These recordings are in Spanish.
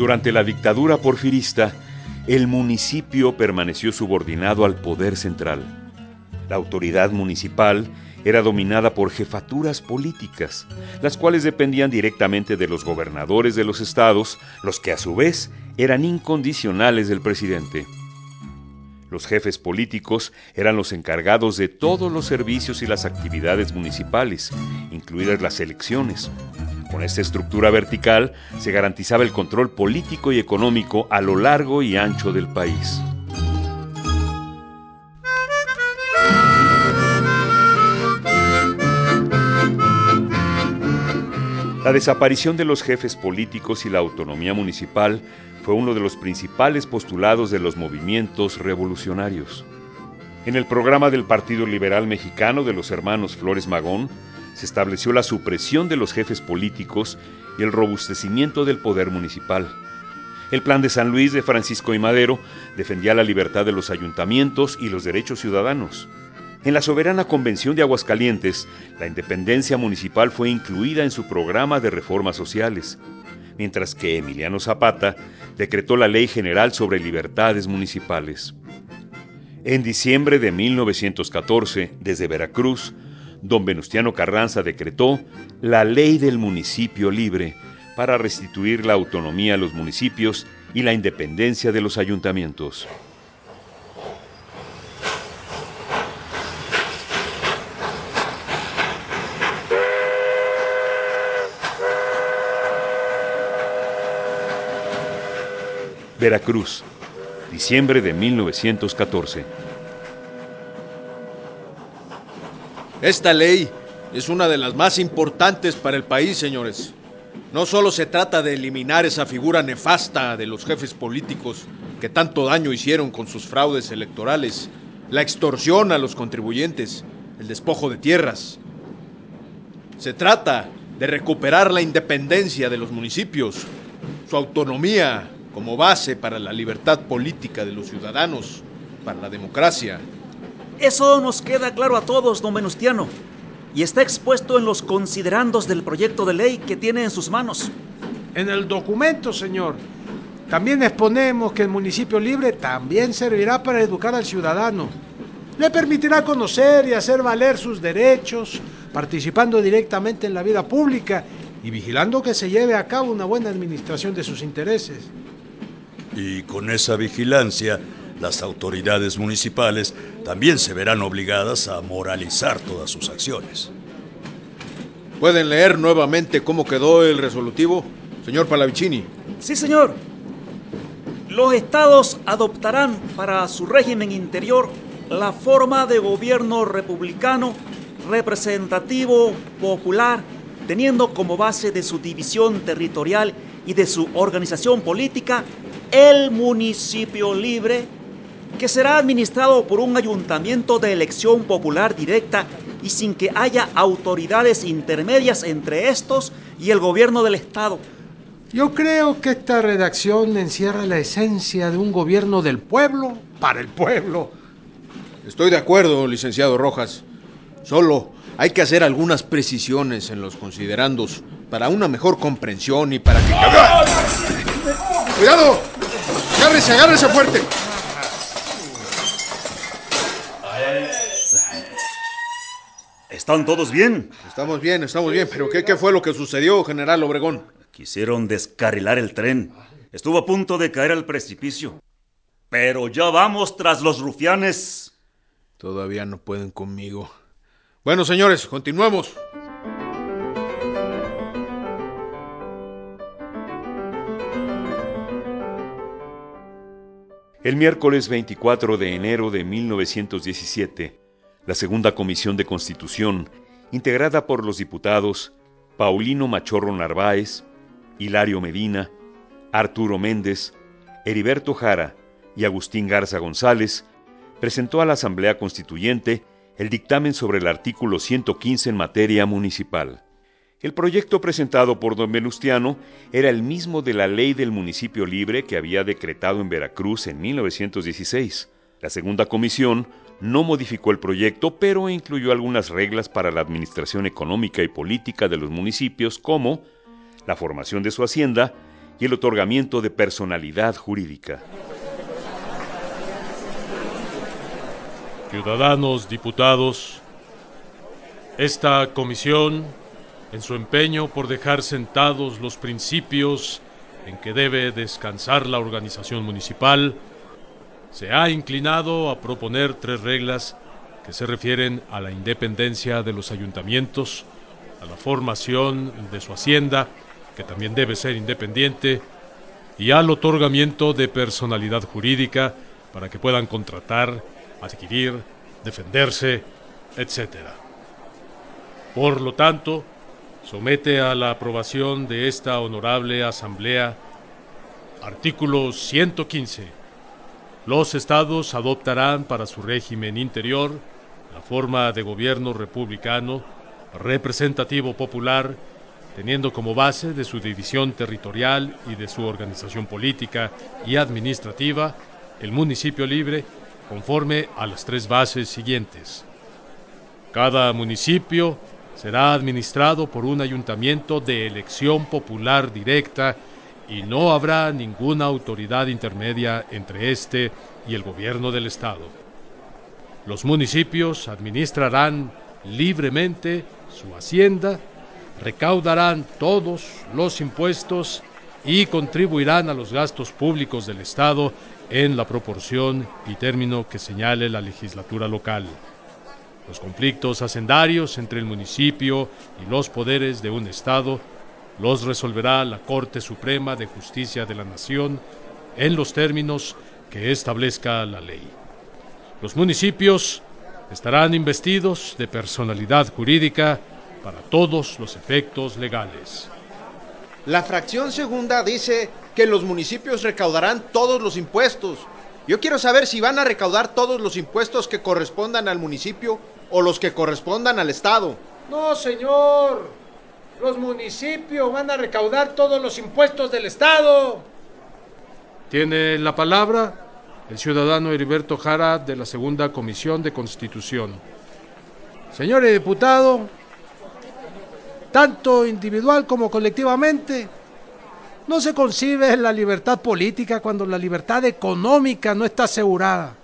Durante la dictadura porfirista, el municipio permaneció subordinado al poder central. La autoridad municipal era dominada por jefaturas políticas, las cuales dependían directamente de los gobernadores de los estados, los que a su vez eran incondicionales del presidente. Los jefes políticos eran los encargados de todos los servicios y las actividades municipales, incluidas las elecciones, con esta estructura vertical se garantizaba el control político y económico a lo largo y ancho del país. La desaparición de los jefes políticos y la autonomía municipal fue uno de los principales postulados de los movimientos revolucionarios. En el programa del Partido Liberal Mexicano de los hermanos Flores Magón, se estableció la supresión de los jefes políticos y el robustecimiento del poder municipal. El plan de San Luis de Francisco y Madero defendía la libertad de los ayuntamientos y los derechos ciudadanos. En la soberana Convención de Aguascalientes, la independencia municipal fue incluida en su programa de reformas sociales, mientras que Emiliano Zapata decretó la Ley General sobre Libertades Municipales. En diciembre de 1914, desde Veracruz, don Venustiano Carranza decretó la ley del municipio libre para restituir la autonomía a los municipios y la independencia de los ayuntamientos. Veracruz, diciembre de 1914. Esta ley es una de las más importantes para el país, señores. No solo se trata de eliminar esa figura nefasta de los jefes políticos que tanto daño hicieron con sus fraudes electorales, la extorsión a los contribuyentes, el despojo de tierras. Se trata de recuperar la independencia de los municipios, su autonomía como base para la libertad política de los ciudadanos, para la democracia. Eso nos queda claro a todos, don Venustiano, y está expuesto en los considerandos del proyecto de ley que tiene en sus manos. En el documento, señor. También exponemos que el municipio libre también servirá para educar al ciudadano. Le permitirá conocer y hacer valer sus derechos, participando directamente en la vida pública y vigilando que se lleve a cabo una buena administración de sus intereses. Y con esa vigilancia las autoridades municipales también se verán obligadas a moralizar todas sus acciones. ¿Pueden leer nuevamente cómo quedó el resolutivo, señor Palavicini? Sí, señor. Los estados adoptarán para su régimen interior la forma de gobierno republicano, representativo, popular, teniendo como base de su división territorial y de su organización política el municipio libre que será administrado por un ayuntamiento de elección popular directa y sin que haya autoridades intermedias entre estos y el gobierno del Estado. Yo creo que esta redacción encierra la esencia de un gobierno del pueblo para el pueblo. Estoy de acuerdo, licenciado Rojas. Solo hay que hacer algunas precisiones en los considerandos para una mejor comprensión y para que... ¡Cuidado! ¡Agárrese, agárrese fuerte! ¿Están todos bien? Estamos bien, estamos bien, pero ¿qué, qué fue lo que sucedió, general Obregón? Quisieron descarrilar el tren. Estuvo a punto de caer al precipicio. Pero ya vamos tras los rufianes. Todavía no pueden conmigo. Bueno, señores, continuemos. El miércoles 24 de enero de 1917, la segunda comisión de Constitución, integrada por los diputados Paulino Machorro Narváez, Hilario Medina, Arturo Méndez, Heriberto Jara y Agustín Garza González, presentó a la Asamblea Constituyente el dictamen sobre el artículo 115 en materia municipal. El proyecto presentado por don Venustiano era el mismo de la ley del municipio libre que había decretado en Veracruz en 1916. La segunda comisión no modificó el proyecto, pero incluyó algunas reglas para la administración económica y política de los municipios, como la formación de su hacienda y el otorgamiento de personalidad jurídica. Ciudadanos, diputados, esta comisión, en su empeño por dejar sentados los principios en que debe descansar la organización municipal, se ha inclinado a proponer tres reglas que se refieren a la independencia de los ayuntamientos, a la formación de su hacienda, que también debe ser independiente, y al otorgamiento de personalidad jurídica para que puedan contratar adquirir, defenderse, etc. Por lo tanto, somete a la aprobación de esta honorable Asamblea artículo 115. Los estados adoptarán para su régimen interior la forma de gobierno republicano, representativo popular, teniendo como base de su división territorial y de su organización política y administrativa el municipio libre conforme a las tres bases siguientes. Cada municipio será administrado por un ayuntamiento de elección popular directa y no habrá ninguna autoridad intermedia entre este y el gobierno del Estado. Los municipios administrarán libremente su hacienda, recaudarán todos los impuestos y contribuirán a los gastos públicos del Estado en la proporción y término que señale la legislatura local. Los conflictos hacendarios entre el municipio y los poderes de un Estado los resolverá la Corte Suprema de Justicia de la Nación en los términos que establezca la ley. Los municipios estarán investidos de personalidad jurídica para todos los efectos legales. La fracción segunda dice que los municipios recaudarán todos los impuestos. Yo quiero saber si van a recaudar todos los impuestos que correspondan al municipio o los que correspondan al Estado. No, señor. Los municipios van a recaudar todos los impuestos del Estado. Tiene la palabra el ciudadano Heriberto Jara de la Segunda Comisión de Constitución. Señores diputados, tanto individual como colectivamente, no se concibe la libertad política cuando la libertad económica no está asegurada.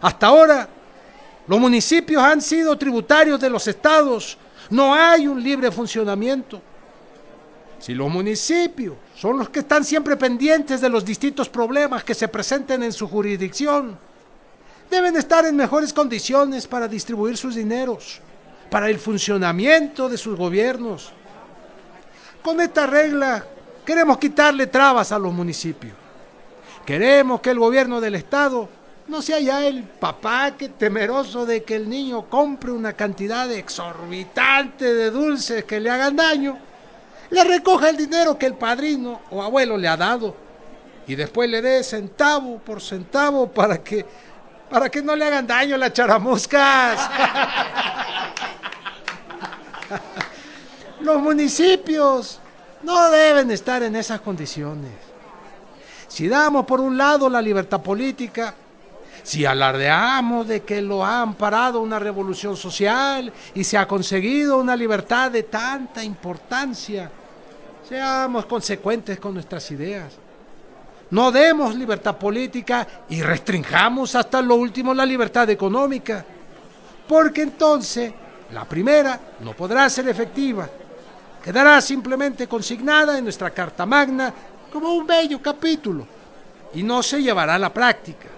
Hasta ahora, los municipios han sido tributarios de los estados. No hay un libre funcionamiento. Si los municipios son los que están siempre pendientes de los distintos problemas que se presenten en su jurisdicción, deben estar en mejores condiciones para distribuir sus dineros, para el funcionamiento de sus gobiernos. Con esta regla queremos quitarle trabas a los municipios. Queremos que el gobierno del Estado no sea ya el papá que temeroso de que el niño compre una cantidad exorbitante de dulces que le hagan daño, le recoja el dinero que el padrino o abuelo le ha dado. y después le dé centavo por centavo para que para que no le hagan daño las charamuscas. Los municipios no deben estar en esas condiciones. Si damos por un lado la libertad política, si alardeamos de que lo ha amparado una revolución social y se ha conseguido una libertad de tanta importancia, seamos consecuentes con nuestras ideas. No demos libertad política y restringamos hasta lo último la libertad económica, porque entonces la primera no podrá ser efectiva, quedará simplemente consignada en nuestra Carta Magna como un bello capítulo y no se llevará a la práctica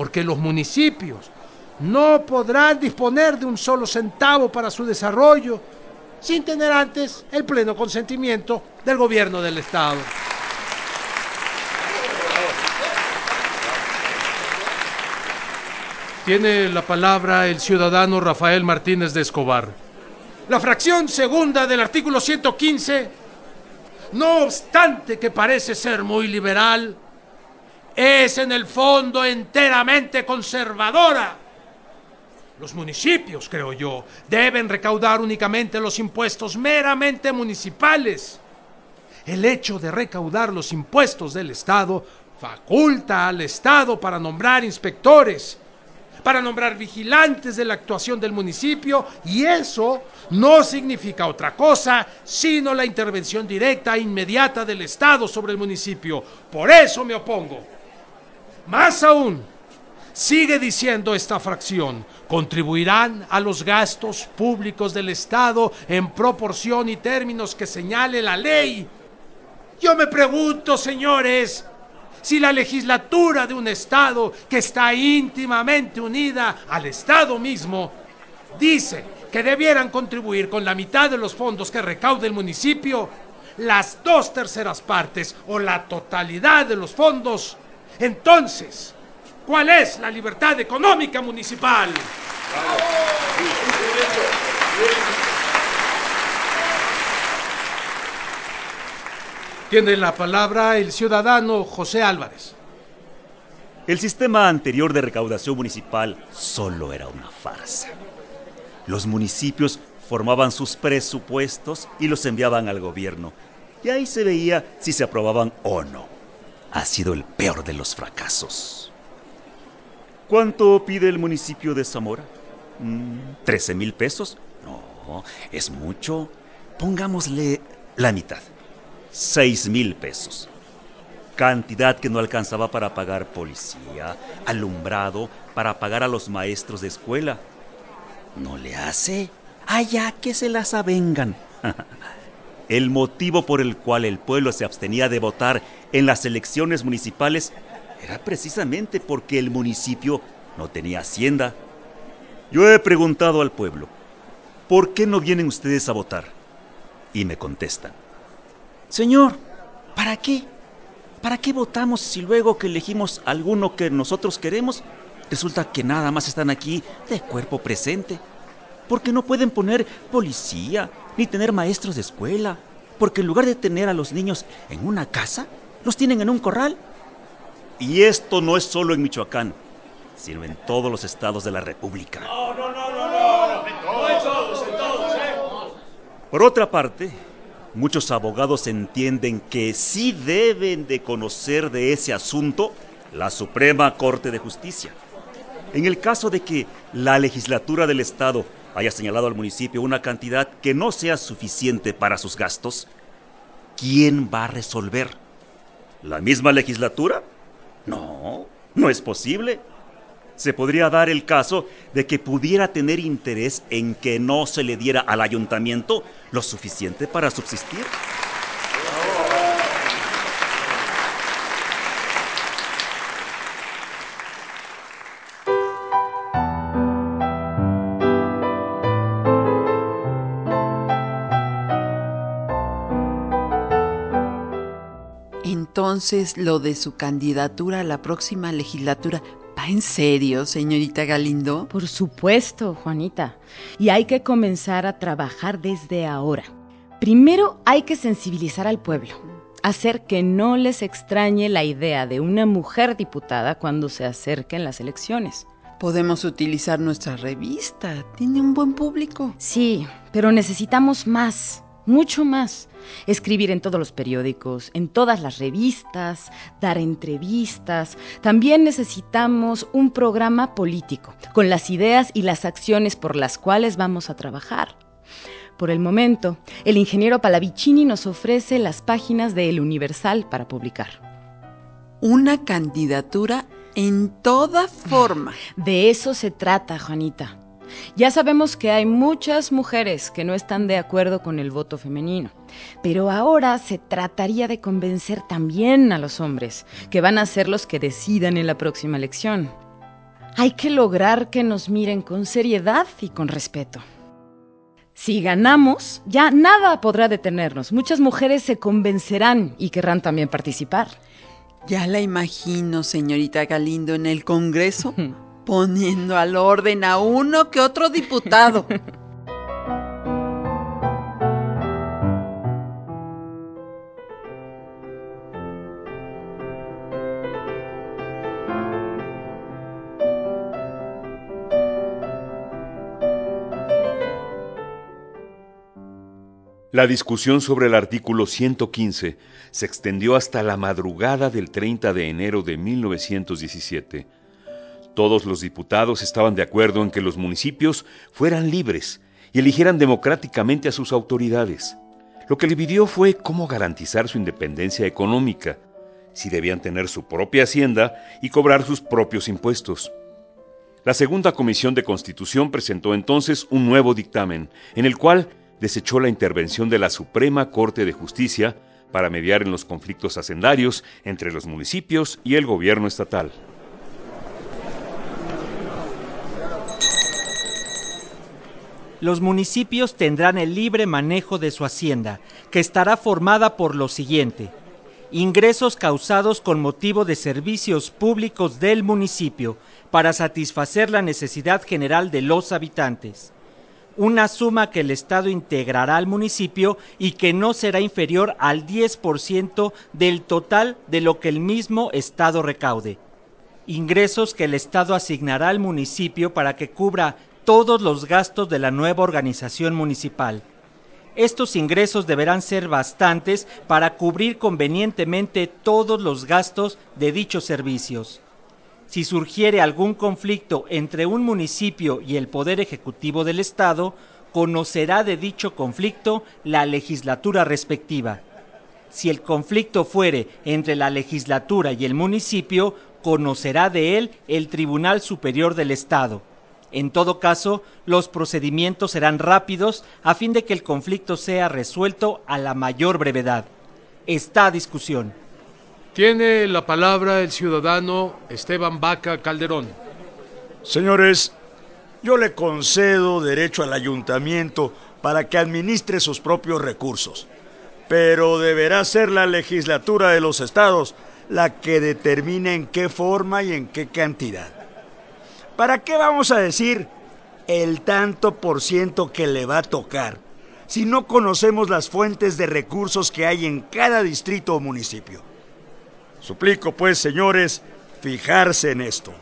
porque los municipios no podrán disponer de un solo centavo para su desarrollo sin tener antes el pleno consentimiento del gobierno del Estado. Tiene la palabra el ciudadano Rafael Martínez de Escobar. La fracción segunda del artículo 115, no obstante que parece ser muy liberal, es en el fondo enteramente conservadora. Los municipios, creo yo, deben recaudar únicamente los impuestos meramente municipales. El hecho de recaudar los impuestos del Estado faculta al Estado para nombrar inspectores, para nombrar vigilantes de la actuación del municipio y eso no significa otra cosa sino la intervención directa e inmediata del Estado sobre el municipio. Por eso me opongo. Más aún, sigue diciendo esta fracción, contribuirán a los gastos públicos del Estado en proporción y términos que señale la ley. Yo me pregunto, señores, si la legislatura de un Estado que está íntimamente unida al Estado mismo dice que debieran contribuir con la mitad de los fondos que recaude el municipio, las dos terceras partes o la totalidad de los fondos, entonces, ¿cuál es la libertad económica municipal? Tiene la palabra el ciudadano José Álvarez. El sistema anterior de recaudación municipal solo era una farsa. Los municipios formaban sus presupuestos y los enviaban al gobierno. Y ahí se veía si se aprobaban o no ha sido el peor de los fracasos. ¿Cuánto pide el municipio de Zamora? ¿13 mil pesos? No, es mucho. Pongámosle la mitad. 6 mil pesos. Cantidad que no alcanzaba para pagar policía, alumbrado, para pagar a los maestros de escuela. ¿No le hace? Allá que se las avengan. El motivo por el cual el pueblo se abstenía de votar en las elecciones municipales era precisamente porque el municipio no tenía hacienda. Yo he preguntado al pueblo, ¿por qué no vienen ustedes a votar? Y me contestan, Señor, ¿para qué? ¿Para qué votamos si luego que elegimos alguno que nosotros queremos, resulta que nada más están aquí de cuerpo presente? Porque no pueden poner policía, ni tener maestros de escuela, porque en lugar de tener a los niños en una casa, los tienen en un corral. Y esto no es solo en Michoacán, sino en todos los estados de la República. No, no, no, no, no, en todos, en todos, ¿eh? Por otra parte, muchos abogados entienden que sí deben de conocer de ese asunto la Suprema Corte de Justicia. En el caso de que la legislatura del Estado haya señalado al municipio una cantidad que no sea suficiente para sus gastos, ¿quién va a resolver? ¿La misma legislatura? No, no es posible. Se podría dar el caso de que pudiera tener interés en que no se le diera al ayuntamiento lo suficiente para subsistir. Entonces lo de su candidatura a la próxima legislatura. ¿Va en serio, señorita Galindo? Por supuesto, Juanita. Y hay que comenzar a trabajar desde ahora. Primero hay que sensibilizar al pueblo. hacer que no les extrañe la idea de una mujer diputada cuando se acerquen las elecciones. Podemos utilizar nuestra revista. Tiene un buen público. Sí, pero necesitamos más, mucho más. Escribir en todos los periódicos, en todas las revistas, dar entrevistas. También necesitamos un programa político, con las ideas y las acciones por las cuales vamos a trabajar. Por el momento, el ingeniero Palavicini nos ofrece las páginas de El Universal para publicar. Una candidatura en toda forma. De eso se trata, Juanita. Ya sabemos que hay muchas mujeres que no están de acuerdo con el voto femenino, pero ahora se trataría de convencer también a los hombres, que van a ser los que decidan en la próxima elección. Hay que lograr que nos miren con seriedad y con respeto. Si ganamos, ya nada podrá detenernos. Muchas mujeres se convencerán y querrán también participar. Ya la imagino, señorita Galindo, en el Congreso, poniendo al orden a uno que otro diputado. La discusión sobre el artículo 115 se extendió hasta la madrugada del 30 de enero de 1917. Todos los diputados estaban de acuerdo en que los municipios fueran libres y eligieran democráticamente a sus autoridades. Lo que le pidió fue cómo garantizar su independencia económica, si debían tener su propia hacienda y cobrar sus propios impuestos. La segunda comisión de constitución presentó entonces un nuevo dictamen, en el cual desechó la intervención de la Suprema Corte de Justicia para mediar en los conflictos hacendarios entre los municipios y el gobierno estatal. Los municipios tendrán el libre manejo de su hacienda, que estará formada por lo siguiente. Ingresos causados con motivo de servicios públicos del municipio para satisfacer la necesidad general de los habitantes una suma que el Estado integrará al municipio y que no será inferior al 10% del total de lo que el mismo Estado recaude. Ingresos que el Estado asignará al municipio para que cubra todos los gastos de la nueva organización municipal. Estos ingresos deberán ser bastantes para cubrir convenientemente todos los gastos de dichos servicios si surgiere algún conflicto entre un municipio y el Poder Ejecutivo del Estado, conocerá de dicho conflicto la legislatura respectiva. Si el conflicto fuere entre la legislatura y el municipio, conocerá de él el Tribunal Superior del Estado. En todo caso, los procedimientos serán rápidos a fin de que el conflicto sea resuelto a la mayor brevedad. Está a discusión. Tiene la palabra el ciudadano Esteban Vaca Calderón. Señores, yo le concedo derecho al ayuntamiento para que administre sus propios recursos, pero deberá ser la legislatura de los estados la que determine en qué forma y en qué cantidad. ¿Para qué vamos a decir el tanto por ciento que le va a tocar si no conocemos las fuentes de recursos que hay en cada distrito o municipio? Suplico, pues, señores, fijarse en esto.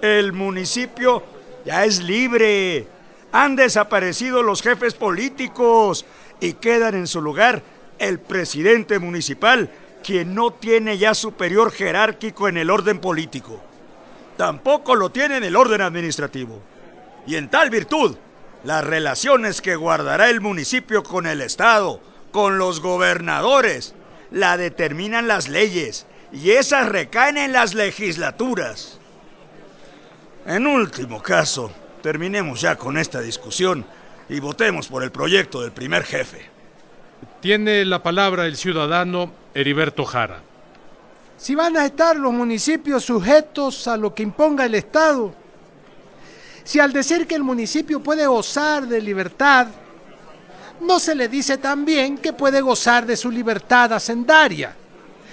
El municipio ya es libre. Han desaparecido los jefes políticos y quedan en su lugar el presidente municipal, quien no tiene ya superior jerárquico en el orden político. Tampoco lo tiene en el orden administrativo. Y en tal virtud, las relaciones que guardará el municipio con el Estado, con los gobernadores, la determinan las leyes y esas recaen en las legislaturas. En último caso, terminemos ya con esta discusión y votemos por el proyecto del primer jefe. Tiene la palabra el ciudadano Heriberto Jara. Si van a estar los municipios sujetos a lo que imponga el Estado, si al decir que el municipio puede gozar de libertad, no se le dice también que puede gozar de su libertad hacendaria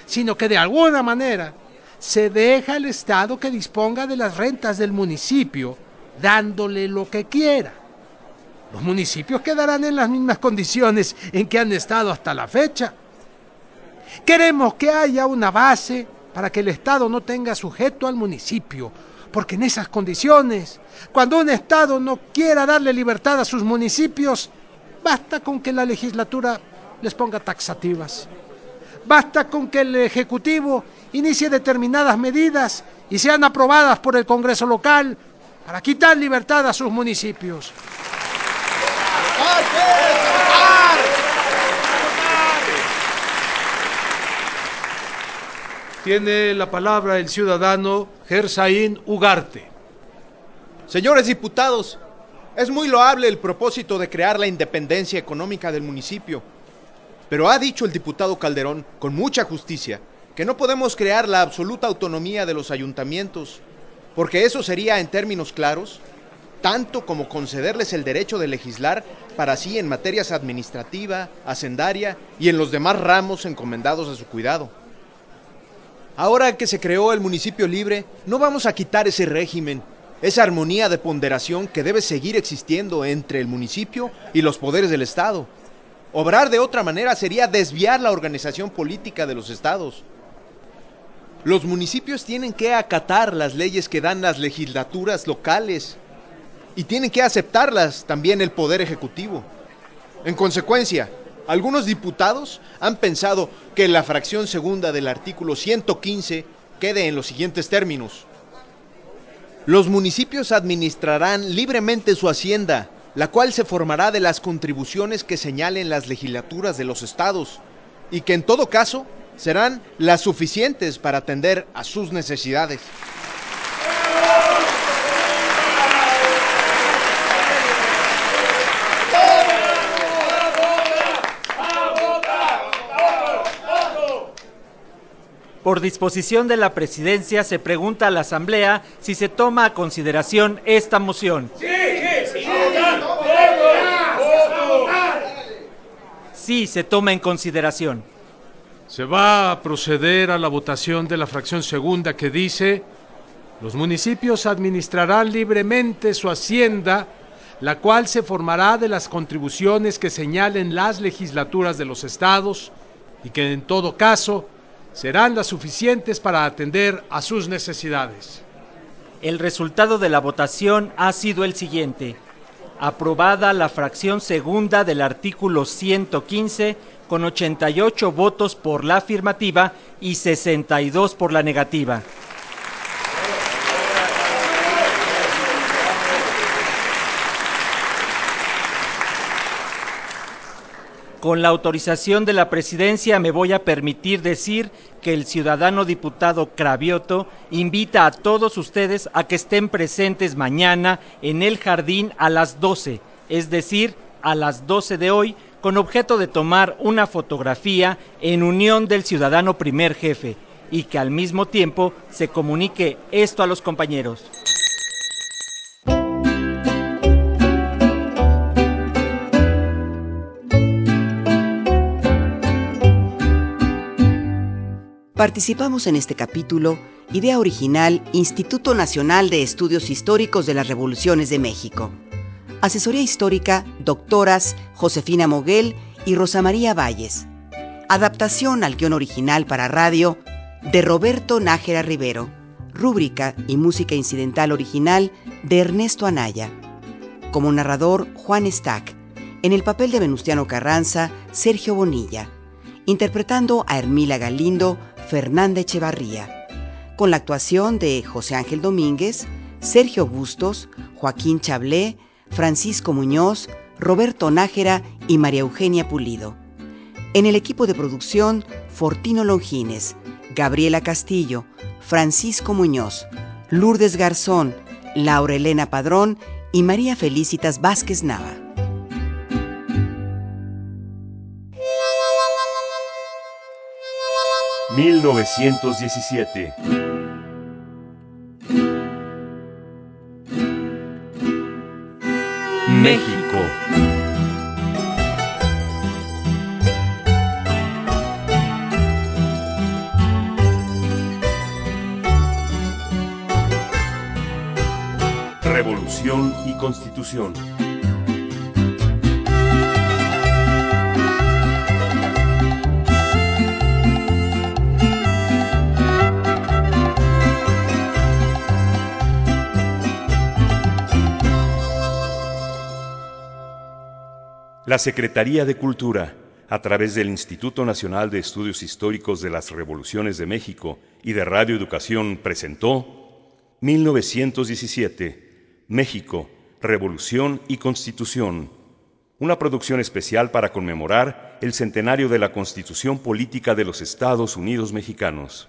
sino que de alguna manera se deja al Estado que disponga de las rentas del municipio, dándole lo que quiera. Los municipios quedarán en las mismas condiciones en que han estado hasta la fecha. Queremos que haya una base para que el Estado no tenga sujeto al municipio, porque en esas condiciones, cuando un Estado no quiera darle libertad a sus municipios, basta con que la legislatura les ponga taxativas. Basta con que el Ejecutivo inicie determinadas medidas y sean aprobadas por el Congreso local para quitar libertad a sus municipios. Tiene la palabra el ciudadano Gersaín Ugarte. Señores diputados, es muy loable el propósito de crear la independencia económica del municipio. Pero ha dicho el diputado Calderón, con mucha justicia, que no podemos crear la absoluta autonomía de los ayuntamientos, porque eso sería, en términos claros, tanto como concederles el derecho de legislar para sí en materias administrativa, hacendaria y en los demás ramos encomendados a su cuidado. Ahora que se creó el municipio libre, no vamos a quitar ese régimen, esa armonía de ponderación que debe seguir existiendo entre el municipio y los poderes del Estado. Obrar de otra manera sería desviar la organización política de los estados. Los municipios tienen que acatar las leyes que dan las legislaturas locales y tienen que aceptarlas también el Poder Ejecutivo. En consecuencia, algunos diputados han pensado que la fracción segunda del artículo 115 quede en los siguientes términos. Los municipios administrarán libremente su hacienda, la cual se formará de las contribuciones que señalen las legislaturas de los estados, y que en todo caso serán las suficientes para atender a sus necesidades. Por disposición de la presidencia se pregunta a la Asamblea si se toma a consideración esta moción. Sí, sí, sí. Sí, se toma en consideración. Se va a proceder a la votación de la fracción segunda que dice, los municipios administrarán libremente su hacienda, la cual se formará de las contribuciones que señalen las legislaturas de los estados y que en todo caso serán las suficientes para atender a sus necesidades. El resultado de la votación ha sido el siguiente. Aprobada la fracción segunda del artículo 115 con 88 votos por la afirmativa y 62 por la negativa. Con la autorización de la presidencia me voy a permitir decir que el ciudadano diputado Cravioto invita a todos ustedes a que estén presentes mañana en el jardín a las 12, es decir, a las 12 de hoy, con objeto de tomar una fotografía en unión del ciudadano primer jefe y que al mismo tiempo se comunique esto a los compañeros. Participamos en este capítulo, idea original, Instituto Nacional de Estudios Históricos de las Revoluciones de México. Asesoría histórica, doctoras Josefina Moguel y Rosa María Valles. Adaptación al guion original para radio de Roberto Nájera Rivero. Rúbrica y música incidental original de Ernesto Anaya. Como narrador, Juan Stack. En el papel de Venustiano Carranza, Sergio Bonilla. Interpretando a Hermila Galindo, Fernanda Echevarría, con la actuación de José Ángel Domínguez, Sergio Bustos, Joaquín Chablé, Francisco Muñoz, Roberto Nájera y María Eugenia Pulido. En el equipo de producción, Fortino Longines, Gabriela Castillo, Francisco Muñoz, Lourdes Garzón, Laura Elena Padrón y María Felicitas Vázquez Nava. 1917. México. Revolución y Constitución. La Secretaría de Cultura, a través del Instituto Nacional de Estudios Históricos de las Revoluciones de México y de Radio Educación, presentó 1917, México, Revolución y Constitución, una producción especial para conmemorar el centenario de la Constitución Política de los Estados Unidos Mexicanos.